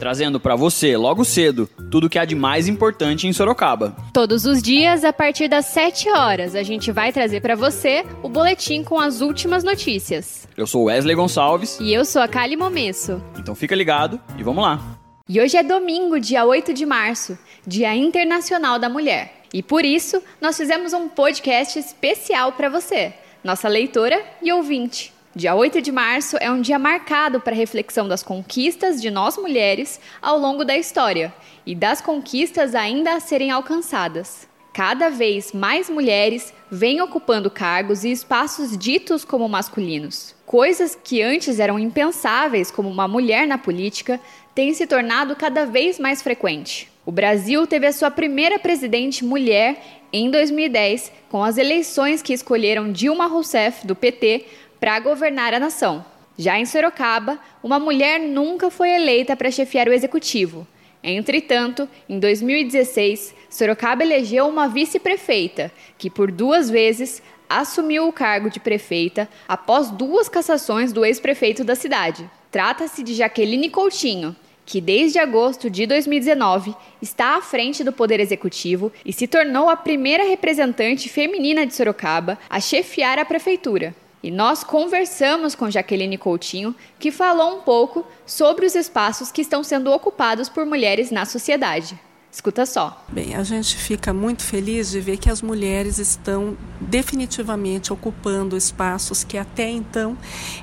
trazendo para você, logo cedo, tudo o que há de mais importante em Sorocaba. Todos os dias, a partir das 7 horas, a gente vai trazer para você o boletim com as últimas notícias. Eu sou Wesley Gonçalves. E eu sou a Kali Momesso. Então fica ligado e vamos lá. E hoje é domingo, dia 8 de março, Dia Internacional da Mulher. E por isso, nós fizemos um podcast especial para você, nossa leitora e ouvinte. Dia 8 de março é um dia marcado para reflexão das conquistas de nós mulheres ao longo da história e das conquistas ainda a serem alcançadas. Cada vez mais mulheres vêm ocupando cargos e espaços ditos como masculinos. Coisas que antes eram impensáveis, como uma mulher na política, têm se tornado cada vez mais frequente. O Brasil teve a sua primeira presidente mulher em 2010, com as eleições que escolheram Dilma Rousseff, do PT, para governar a nação. Já em Sorocaba, uma mulher nunca foi eleita para chefiar o executivo. Entretanto, em 2016, Sorocaba elegeu uma vice-prefeita, que por duas vezes assumiu o cargo de prefeita após duas cassações do ex-prefeito da cidade. Trata-se de Jaqueline Coutinho, que desde agosto de 2019 está à frente do Poder Executivo e se tornou a primeira representante feminina de Sorocaba a chefiar a prefeitura. E nós conversamos com Jaqueline Coutinho, que falou um pouco sobre os espaços que estão sendo ocupados por mulheres na sociedade. Escuta só. Bem, a gente fica muito feliz de ver que as mulheres estão definitivamente ocupando espaços que até então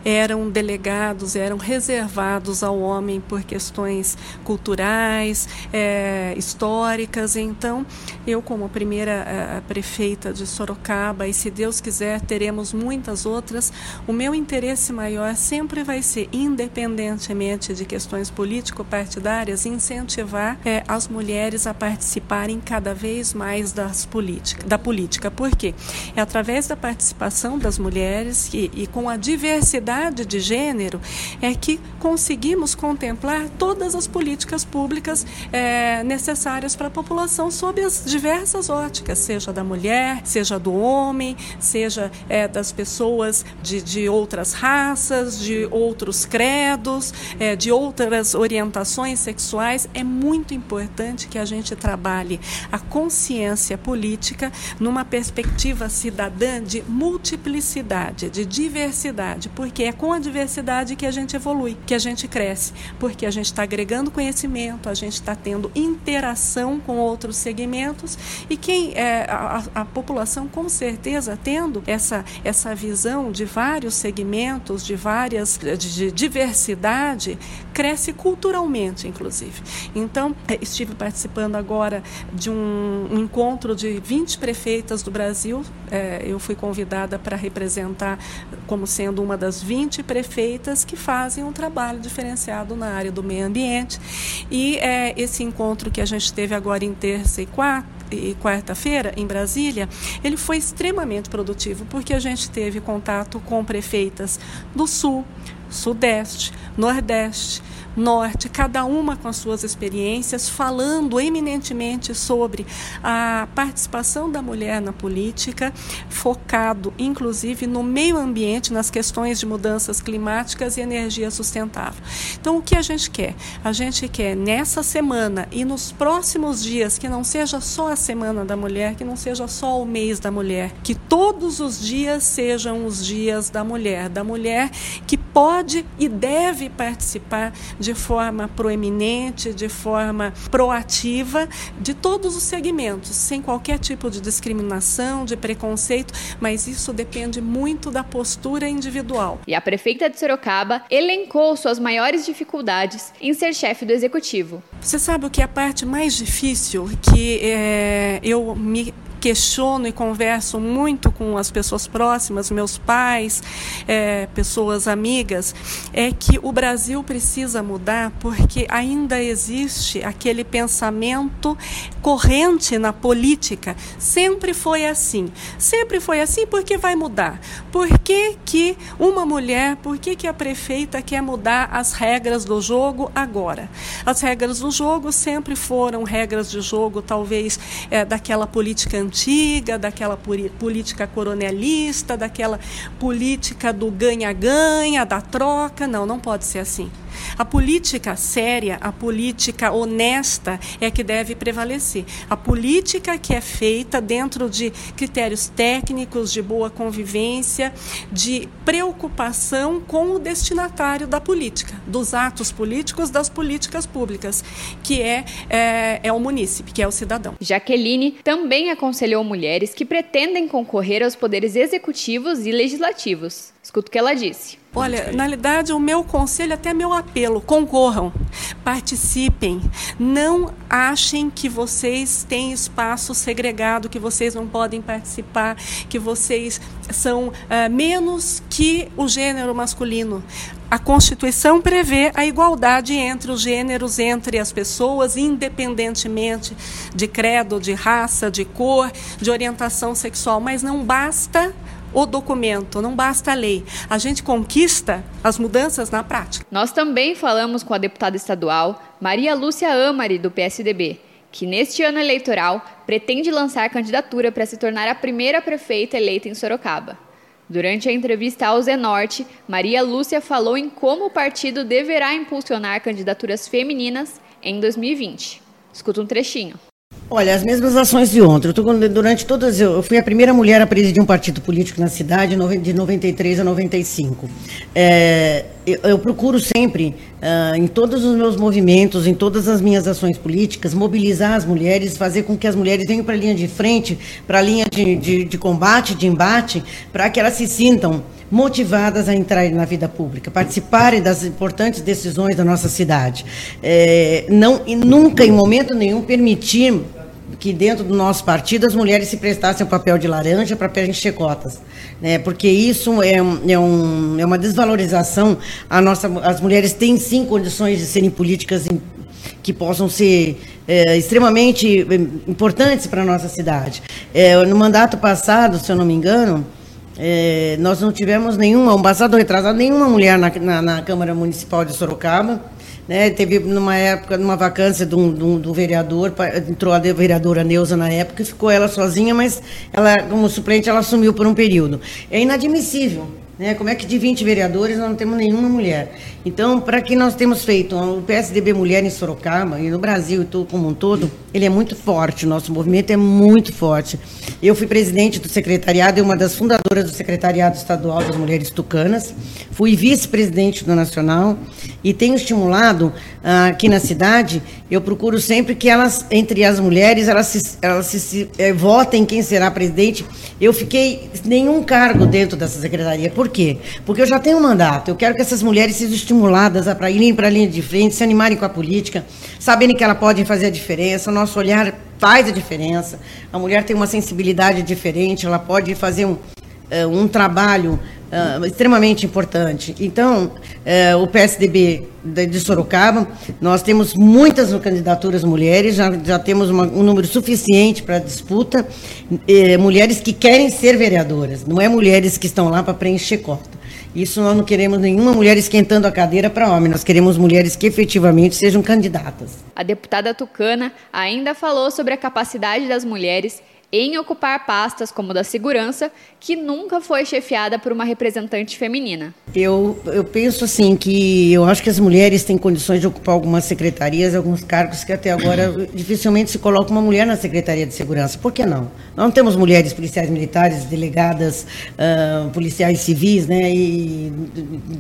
eram delegados, eram reservados ao homem por questões culturais, é, históricas. Então, eu, como primeira a, prefeita de Sorocaba, e se Deus quiser, teremos muitas outras, o meu interesse maior sempre vai ser, independentemente de questões político-partidárias, incentivar é, as mulheres mulheres a participarem cada vez mais das política, da política. Por quê? É através da participação das mulheres e, e com a diversidade de gênero é que conseguimos contemplar todas as políticas públicas é, necessárias para a população sob as diversas óticas, seja da mulher, seja do homem, seja é, das pessoas de, de outras raças, de outros credos, é, de outras orientações sexuais. É muito importante que a gente trabalhe a consciência política numa perspectiva cidadã de multiplicidade, de diversidade, porque é com a diversidade que a gente evolui, que a gente cresce, porque a gente está agregando conhecimento, a gente está tendo interação com outros segmentos e quem é a, a, população com certeza tendo essa essa visão de vários segmentos, de várias de, de diversidade, cresce culturalmente, inclusive. Então, estive participando participando agora de um, encontro de 20 prefeitas do Brasil. É, eu fui convidada para representar como sendo uma das 20 prefeitas que fazem um trabalho diferenciado na área do meio ambiente. E é, esse encontro que a gente teve agora em terça e quarta, e quarta-feira em Brasília, ele foi extremamente produtivo porque a gente teve contato com prefeitas do Sul, Sudeste, Nordeste, Norte, cada uma com as suas experiências, falando eminentemente sobre a participação da mulher na política, focado inclusive no meio ambiente, nas questões de mudanças climáticas e energia sustentável. Então, o que a gente quer? A gente quer nessa semana e nos próximos dias, que não seja só a Semana da Mulher, que não seja só o mês da mulher, que todos os dias sejam os dias da mulher, da mulher que pode e deve participar de forma proeminente, de forma proativa, de todos os segmentos, sem qualquer tipo de discriminação, de preconceito, mas isso depende muito da postura individual. E a prefeita de Sorocaba elencou suas maiores dificuldades em ser chefe do executivo. Você sabe o que é a parte mais difícil que é, eu me questiono e converso muito com as pessoas próximas, meus pais, é, pessoas amigas, é que o Brasil precisa mudar porque ainda existe aquele pensamento corrente na política. Sempre foi assim. Sempre foi assim porque vai mudar. Por que, que uma mulher, por que, que a prefeita quer mudar as regras do jogo agora? As regras do jogo sempre foram regras de jogo, talvez, é, daquela política antiga, daquela política coronelista, daquela política do ganha-ganha, da troca. Não, não pode ser assim. A política séria, a política honesta é que deve prevalecer. A política que é feita dentro de critérios técnicos, de boa convivência, de preocupação com o destinatário da política, dos atos políticos, das políticas públicas, que é, é, é o munícipe, que é o cidadão. Jaqueline também aconselhou mulheres que pretendem concorrer aos poderes executivos e legislativos. Escuta o que ela disse. Olha, na realidade, o meu conselho, até meu apelo, concorram, participem. Não achem que vocês têm espaço segregado, que vocês não podem participar, que vocês são uh, menos que o gênero masculino. A Constituição prevê a igualdade entre os gêneros, entre as pessoas, independentemente de credo, de raça, de cor, de orientação sexual, mas não basta o documento, não basta a lei. A gente conquista as mudanças na prática. Nós também falamos com a deputada estadual Maria Lúcia Amari, do PSDB, que neste ano eleitoral pretende lançar candidatura para se tornar a primeira prefeita eleita em Sorocaba. Durante a entrevista ao Zenorte, Maria Lúcia falou em como o partido deverá impulsionar candidaturas femininas em 2020. Escuta um trechinho. Olha, as mesmas ações de ontem. Tô, durante todas, eu fui a primeira mulher a presidir um partido político na cidade de 93 a 95. É, eu, eu, procuro sempre, uh, em todos os meus movimentos, em todas as minhas ações políticas, mobilizar as mulheres, fazer com que as mulheres venham para a linha de frente, para a linha de, de, de combate, de embate, para que elas se sintam motivadas a entrar na vida pública, participarem das importantes decisões da nossa cidade. É, não, e nunca, em momento nenhum, permitir que dentro do nosso partido as mulheres se prestassem o papel de laranja para preencher cotas. Né? Porque isso é, é, um, é uma desvalorização. A nossa, as mulheres têm sim condições de serem políticas em, que possam ser é, extremamente é, importantes para a nossa cidade. É, no mandato passado, se eu não me engano, é, nós não tivemos nenhuma, um passado retrasado, nenhuma mulher na, na, na Câmara Municipal de Sorocaba. Né, teve numa época, numa vacância um, de um vereador, entrou a vereadora Neuza na época e ficou ela sozinha, mas ela, como suplente, ela assumiu por um período. É inadmissível né? Como é que de 20 vereadores nós não temos nenhuma mulher? Então, para que nós temos feito o PSDB Mulher em Sorocaba e no Brasil como um todo, ele é muito forte, o nosso movimento é muito forte. Eu fui presidente do secretariado e uma das fundadoras do secretariado estadual das mulheres tucanas, fui vice-presidente do nacional e tenho estimulado ah, aqui na cidade, eu procuro sempre que elas, entre as mulheres, elas se, elas se, se eh, votem quem será presidente. Eu fiquei nenhum cargo dentro dessa secretaria. Por quê? Porque eu já tenho um mandato. Eu quero que essas mulheres sejam estimuladas a irem para a linha de frente, se animarem com a política, sabendo que elas podem fazer a diferença. O nosso olhar faz a diferença. A mulher tem uma sensibilidade diferente, ela pode fazer um, eh, um trabalho uh, extremamente importante. Então, uh, o PSDB de, de, Sorocaba, nós temos muitas candidaturas mulheres, já, já temos uma, um número suficiente para disputa, uh, mulheres que querem ser vereadoras, não é mulheres que estão lá para preencher cota. Isso nós não queremos nenhuma mulher esquentando a cadeira para homem, nós queremos mulheres que efetivamente sejam candidatas. A deputada Tucana ainda falou sobre a capacidade das mulheres em ocupar pastas como da segurança, que nunca foi chefiada por uma representante feminina. Eu, eu penso assim que eu acho que as mulheres têm condições de ocupar algumas secretarias, alguns cargos que até agora dificilmente se coloca uma mulher na Secretaria de Segurança. Por que não? Nós não temos mulheres policiais militares, delegadas, uh, policiais civis, né, e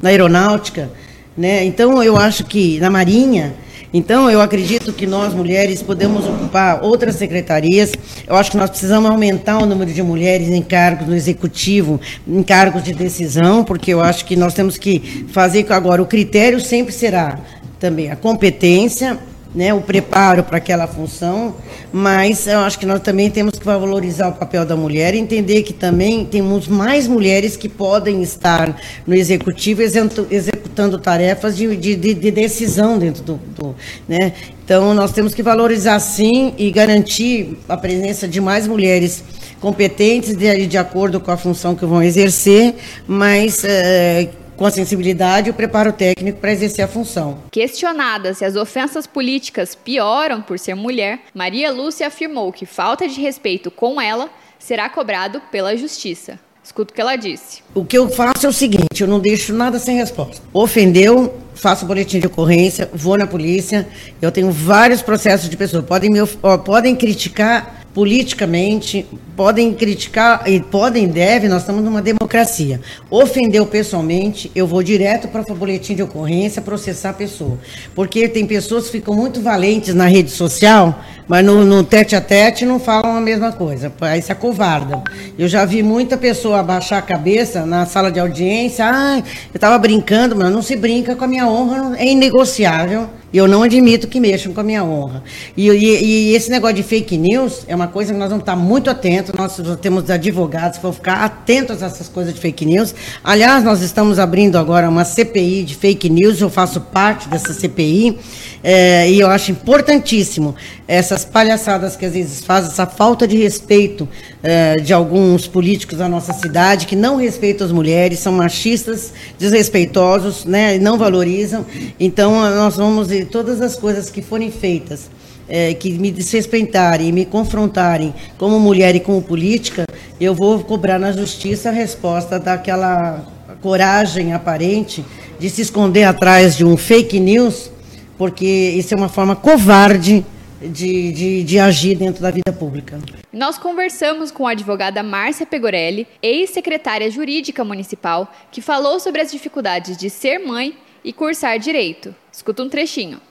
na aeronáutica, né? Então eu acho que na Marinha então, eu acredito que nós, mulheres, podemos ocupar outras secretarias. Eu acho que nós precisamos aumentar o número de mulheres em cargos no executivo, em cargos de decisão, porque eu acho que nós temos que fazer agora o critério sempre será também a competência, né, o preparo para aquela função, mas eu acho que nós também temos que valorizar o papel da mulher e entender que também temos mais mulheres que podem estar no executivo executando tarefas de, de, de decisão dentro do, do né? Então nós temos que valorizar sim e garantir a presença de mais mulheres competentes de, de acordo com a função que vão exercer, mas é, com a sensibilidade e o preparo técnico para exercer a função. Questionada se as ofensas políticas pioram por ser mulher, Maria Lúcia afirmou que falta de respeito com ela será cobrado pela justiça. Escuta o que ela disse. O que eu faço é o seguinte: eu não deixo nada sem resposta. Ofendeu, faço boletim de ocorrência, vou na polícia. Eu tenho vários processos de pessoas. Podem, me, podem criticar politicamente, podem criticar e podem devem, nós estamos numa democracia. Ofendeu pessoalmente, eu vou direto para o boletim de ocorrência processar a pessoa. Porque tem pessoas que ficam muito valentes na rede social, mas no, no tete a tete não falam a mesma coisa. Aí se acovarda. Eu já vi muita pessoa abaixar a cabeça na sala de audiência, ah, eu estava brincando, mas não se brinca com a minha honra, é inegociável. Eu não admito que mexam com a minha honra. E, e, e, esse negócio de fake news é uma coisa que nós vamos estar muito atentos. Nós temos advogados que vão ficar atentos a essas coisas de fake news. Aliás, nós estamos abrindo agora uma CPI de fake news. Eu faço parte dessa CPI. É, e eu acho importantíssimo essas palhaçadas que às vezes fazem, essa falta de respeito é, de alguns políticos da nossa cidade, que não respeitam as mulheres, são machistas, desrespeitosos, né, não valorizam. Então, nós vamos, todas as coisas que forem feitas, é, que me desrespeitarem, me confrontarem como mulher e como política, eu vou cobrar na justiça a resposta daquela coragem aparente de se esconder atrás de um fake news porque isso é uma forma covarde de, de, de, agir dentro da vida pública. Nós conversamos com a advogada Márcia Pegorelli, ex-secretária jurídica municipal, que falou sobre as dificuldades de ser mãe e cursar direito. Escuta um trechinho.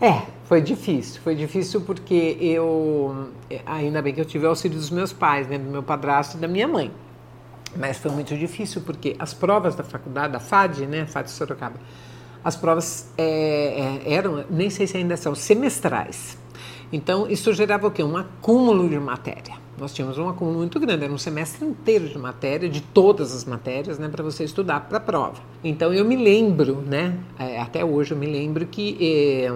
É, foi difícil. Foi difícil porque eu. Ainda bem que eu tive o auxílio dos meus pais, né, do meu padrasto e da minha mãe. Mas foi muito difícil porque as provas da faculdade, da FAD, né, FAD Sorocaba, as provas é, é, eram, nem sei se ainda são, semestrais. Então, isso gerava o quê? Um acúmulo de matéria. Nós tínhamos um acúmulo muito grande, era um semestre inteiro de matéria, de todas as matérias, né, para você estudar para a prova. Então, eu me lembro, né, é, até hoje eu me lembro que é,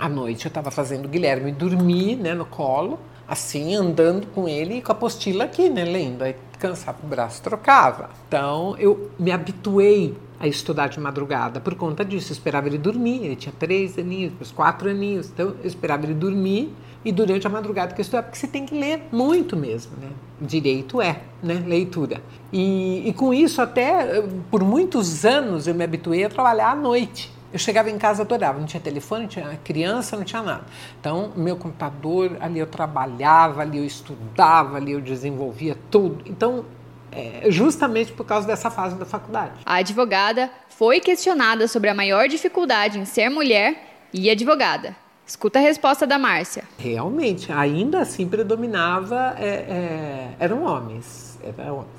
à noite eu estava fazendo o Guilherme dormir, né, no colo, assim, andando com ele e com a apostila aqui, né, lendo. Aí cansava o braço, trocava. Então, eu me habituei a estudar de madrugada por conta disso. Eu esperava ele dormir, ele tinha três aninhos, quatro aninhos, então eu esperava ele dormir e durante a madrugada que eu estudava, porque você tem que ler muito mesmo, né? Direito é, né? Leitura. E, e com isso, até por muitos anos, eu me habituei a trabalhar à noite. Eu chegava em casa, adorava, não tinha telefone, não tinha criança, não tinha nada. Então, meu computador, ali eu trabalhava, ali eu estudava, ali eu desenvolvia tudo. Então, é, justamente por causa dessa fase da faculdade. A advogada foi questionada sobre a maior dificuldade em ser mulher e advogada. Escuta a resposta da Márcia. Realmente, ainda assim predominava, é, é, eram homens. Eram homens.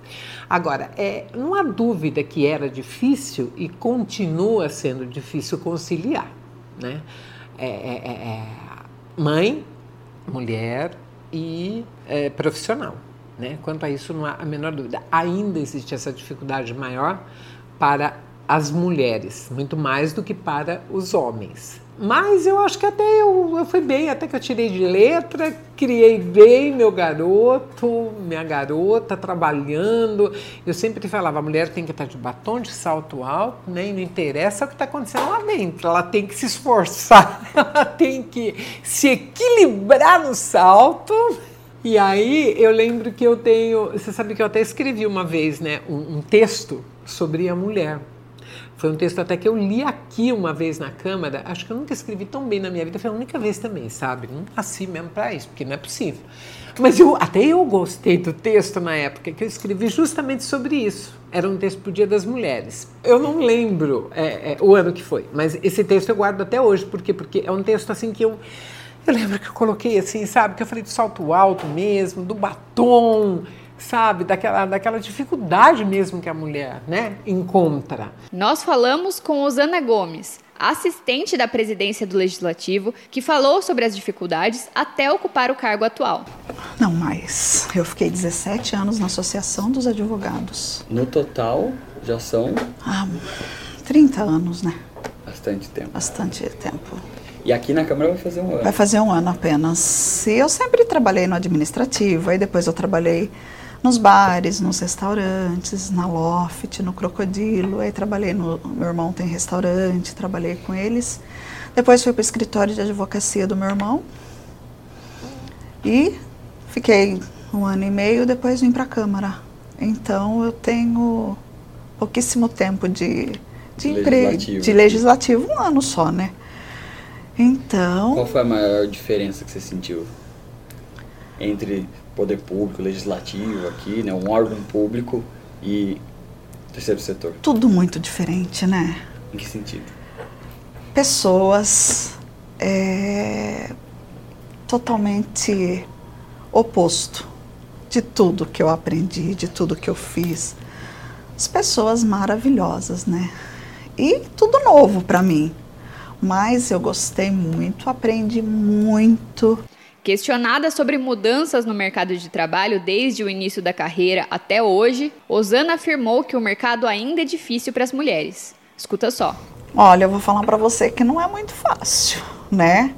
Agora, é, não há dúvida que era difícil e continua sendo difícil conciliar. Né? É, é, é, é mãe, mulher e profissional. Né? Quanto a isso, não há a menor dúvida. Ainda existe essa dificuldade maior para as mulheres, muito mais do que para os homens. Mas eu acho que até eu, eu fui bem, até que eu tirei de letra, criei bem meu garoto, minha garota, trabalhando. Eu sempre falava, a mulher tem que estar de batom, de salto alto, né? E não interessa o que está acontecendo lá dentro, ela tem que se esforçar, ela tem que se equilibrar no salto e aí eu lembro que eu tenho. Você sabe que eu até escrevi uma vez, né? Um, um texto sobre a mulher. Foi um texto até que eu li aqui uma vez na Câmara. Acho que eu nunca escrevi tão bem na minha vida. Foi a única vez também, sabe? Não nasci mesmo para isso, porque não é possível. Mas eu, até eu gostei do texto na época, que eu escrevi justamente sobre isso. Era um texto para o Dia das Mulheres. Eu não lembro é, é, o ano que foi, mas esse texto eu guardo até hoje. Por quê? Porque é um texto assim que eu eu lembro que eu coloquei assim, sabe, que eu falei do salto alto mesmo, do batom, sabe, daquela, daquela dificuldade mesmo que a mulher, né, encontra. Nós falamos com Osana Gomes, assistente da presidência do Legislativo, que falou sobre as dificuldades até ocupar o cargo atual. Não mais. Eu fiquei 17 anos na Associação dos Advogados. No total, já são? Ah, 30 anos, né? Bastante tempo. Bastante tempo. E aqui na Câmara vai fazer um ano? Vai fazer um ano apenas. E eu sempre trabalhei no administrativo, aí depois eu trabalhei nos bares, nos restaurantes, na Loft, no Crocodilo. Aí trabalhei no. Meu irmão tem restaurante, trabalhei com eles. Depois fui para o escritório de advocacia do meu irmão. E fiquei um ano e meio, depois vim para a Câmara. Então eu tenho pouquíssimo tempo de, de, emprego, de legislativo, um ano só, né? Então. Qual foi a maior diferença que você sentiu entre poder público, legislativo aqui, né, um órgão público e terceiro setor? Tudo muito diferente, né? Em que sentido? Pessoas é, totalmente oposto de tudo que eu aprendi, de tudo que eu fiz. As pessoas maravilhosas, né? E tudo novo para mim. Mas eu gostei muito, aprendi muito. Questionada sobre mudanças no mercado de trabalho desde o início da carreira até hoje, Osana afirmou que o mercado ainda é difícil para as mulheres. Escuta só. Olha, eu vou falar para você que não é muito fácil, né?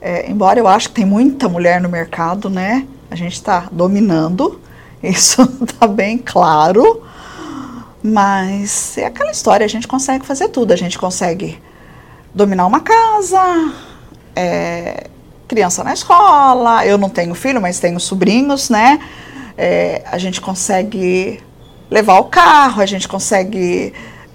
É, embora eu acho que tem muita mulher no mercado, né? A gente está dominando, isso está bem claro. Mas é aquela história, a gente consegue fazer tudo. A gente consegue dominar uma casa, é, criança na escola, eu não tenho filho, mas tenho sobrinhos, né? É, a gente consegue levar o carro, a gente consegue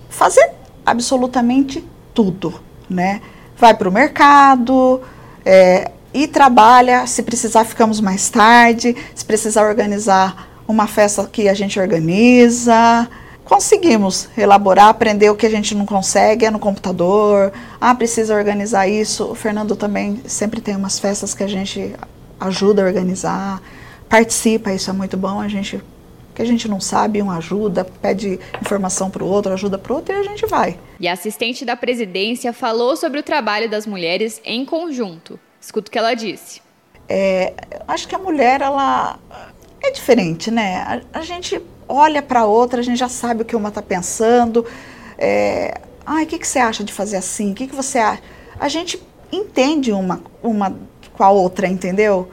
fazer absolutamente tudo, né? Vai para o mercado é, e trabalha. Se precisar, ficamos mais tarde. Se precisar organizar uma festa que a gente organiza conseguimos elaborar, aprender o que a gente não consegue é no computador. Ah, precisa organizar isso. O Fernando também sempre tem umas festas que a gente ajuda a organizar, participa, isso é muito bom. A gente que a gente não sabe, um ajuda, pede informação para o outro, ajuda para o outro e a gente vai. E a assistente da presidência falou sobre o trabalho das mulheres em conjunto. Escuta o que ela disse. É, acho que a mulher, ela é diferente, né? a, a gente olha para a outra, a gente já sabe o que uma está pensando. É, Ai, o que, que você acha de fazer assim? O que, que você acha? A gente entende uma, uma com a outra, entendeu?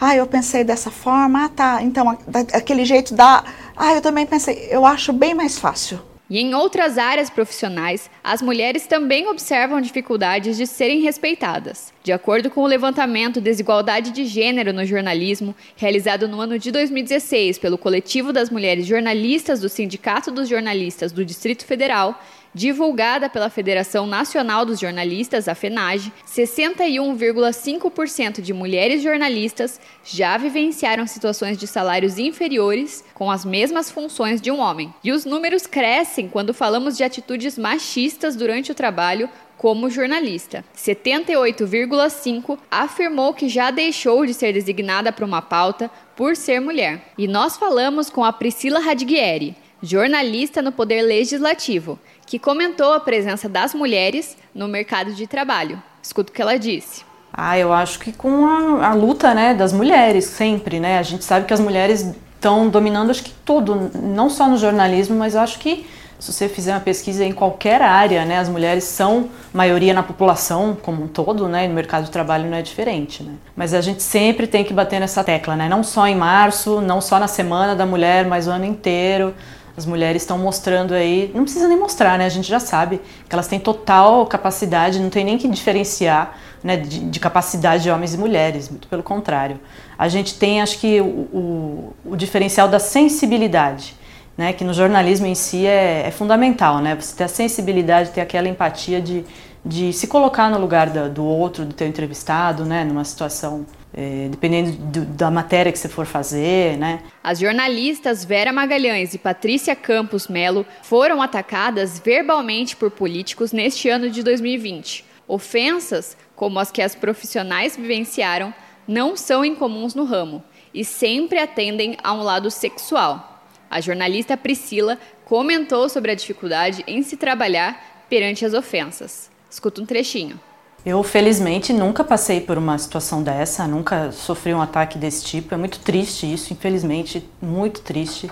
Ah, eu pensei dessa forma, ah, tá. Então, aquele jeito dá. Ah, eu também pensei. Eu acho bem mais fácil. E em outras áreas profissionais, as mulheres também observam dificuldades de serem respeitadas. De acordo com o levantamento Desigualdade de Gênero no Jornalismo, realizado no ano de 2016 pelo Coletivo das Mulheres Jornalistas do Sindicato dos Jornalistas do Distrito Federal, divulgada pela Federação Nacional dos Jornalistas, a FENAGE, 61,5% de mulheres jornalistas já vivenciaram situações de salários inferiores com as mesmas funções de um homem. E os números crescem quando falamos de atitudes machistas durante o trabalho, como jornalista. 78,5 afirmou que já deixou de ser designada para uma pauta por ser mulher. E nós falamos com a Priscila Radguieri, jornalista no Poder Legislativo, que comentou a presença das mulheres no mercado de trabalho. Escuta o que ela disse. Ah, eu acho que com a, a luta né, das mulheres, sempre, né? A gente sabe que as mulheres estão dominando acho que tudo, não só no jornalismo, mas eu acho que se você fizer uma pesquisa em qualquer área, né, as mulheres são maioria na população como um todo, né, e no mercado de trabalho não é diferente, né. Mas a gente sempre tem que bater nessa tecla, né, não só em março, não só na semana da mulher, mas o ano inteiro. As mulheres estão mostrando aí, não precisa nem mostrar, né? A gente já sabe que elas têm total capacidade, não tem nem que diferenciar né, de, de capacidade de homens e mulheres, muito pelo contrário. A gente tem, acho que, o, o, o diferencial da sensibilidade, né? Que no jornalismo em si é, é, fundamental, né? Você ter a sensibilidade, ter aquela empatia de, de se colocar no lugar do, do outro, do teu entrevistado, né? Numa situação é, dependendo do, da matéria que você for fazer, né? As jornalistas Vera Magalhães e Patrícia Campos Melo foram atacadas verbalmente por políticos neste ano de 2020. Ofensas, como as que as profissionais vivenciaram, não são incomuns no ramo e sempre atendem a um lado sexual. A jornalista Priscila comentou sobre a dificuldade em se trabalhar perante as ofensas. Escuta um trechinho. Eu, felizmente, nunca passei por uma situação dessa, nunca sofri um ataque desse tipo. É muito triste isso, infelizmente, muito triste.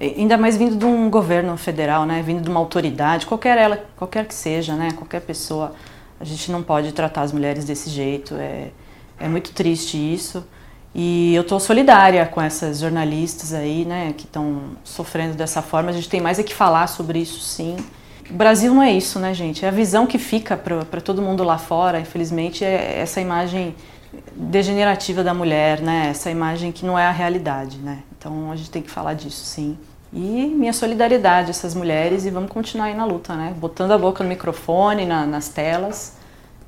Ainda mais vindo de um governo federal, né? Vindo de uma autoridade, qualquer ela, qualquer que seja, né? Qualquer pessoa, a gente não pode tratar as mulheres desse jeito. É, é muito triste isso. E eu estou solidária com essas jornalistas aí, né, que estão sofrendo dessa forma. A gente tem mais é que falar sobre isso, sim. O Brasil não é isso, né, gente? É a visão que fica para todo mundo lá fora, infelizmente, é essa imagem degenerativa da mulher, né? Essa imagem que não é a realidade, né? Então a gente tem que falar disso, sim. E minha solidariedade a essas mulheres e vamos continuar aí na luta, né? Botando a boca no microfone, na, nas telas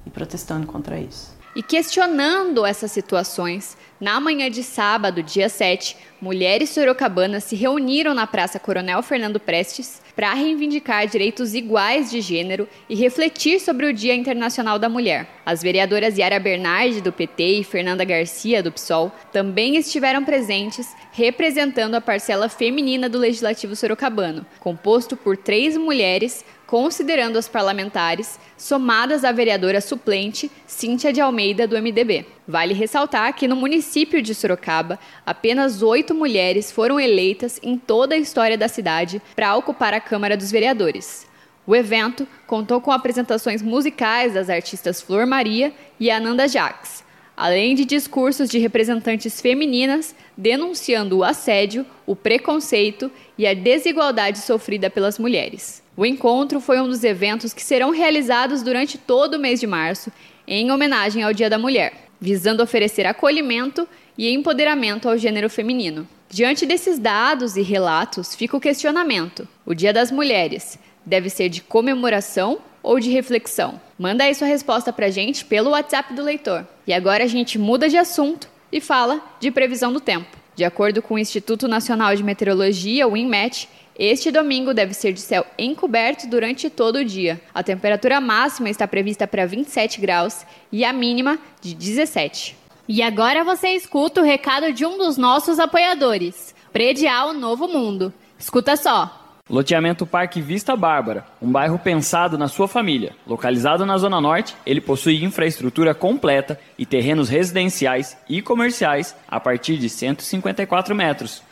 e protestando contra isso. E questionando essas situações, na manhã de sábado, dia 7, mulheres sorocabanas se reuniram na Praça Coronel Fernando Prestes para reivindicar direitos iguais de gênero e refletir sobre o Dia Internacional da Mulher. As vereadoras Yara Bernardi, do PT, e Fernanda Garcia, do PSOL, também estiveram presentes, representando a parcela feminina do Legislativo Sorocabano, composto por três mulheres, considerando as parlamentares, somadas à vereadora suplente Cíntia de Almeida, do MDB. Vale ressaltar que no município de Sorocaba, apenas oito mulheres foram eleitas em toda a história da cidade para ocupar a Câmara dos Vereadores. O evento contou com apresentações musicais das artistas Flor Maria e Ananda Jacques, além de discursos de representantes femininas denunciando o assédio, o preconceito e a desigualdade sofrida pelas mulheres. O encontro foi um dos eventos que serão realizados durante todo o mês de março, em homenagem ao Dia da Mulher, visando oferecer acolhimento e empoderamento ao gênero feminino. Diante desses dados e relatos, fica o questionamento: o Dia das Mulheres deve ser de comemoração ou de reflexão? Manda aí sua resposta pra gente pelo WhatsApp do leitor. E agora a gente muda de assunto e fala de previsão do tempo. De acordo com o Instituto Nacional de Meteorologia, o INMET, este domingo deve ser de céu encoberto durante todo o dia. A temperatura máxima está prevista para 27 graus e a mínima de 17. E agora você escuta o recado de um dos nossos apoiadores, Predial Novo Mundo. Escuta só. Loteamento Parque Vista Bárbara, um bairro pensado na sua família. Localizado na Zona Norte, ele possui infraestrutura completa e terrenos residenciais e comerciais a partir de 154 metros.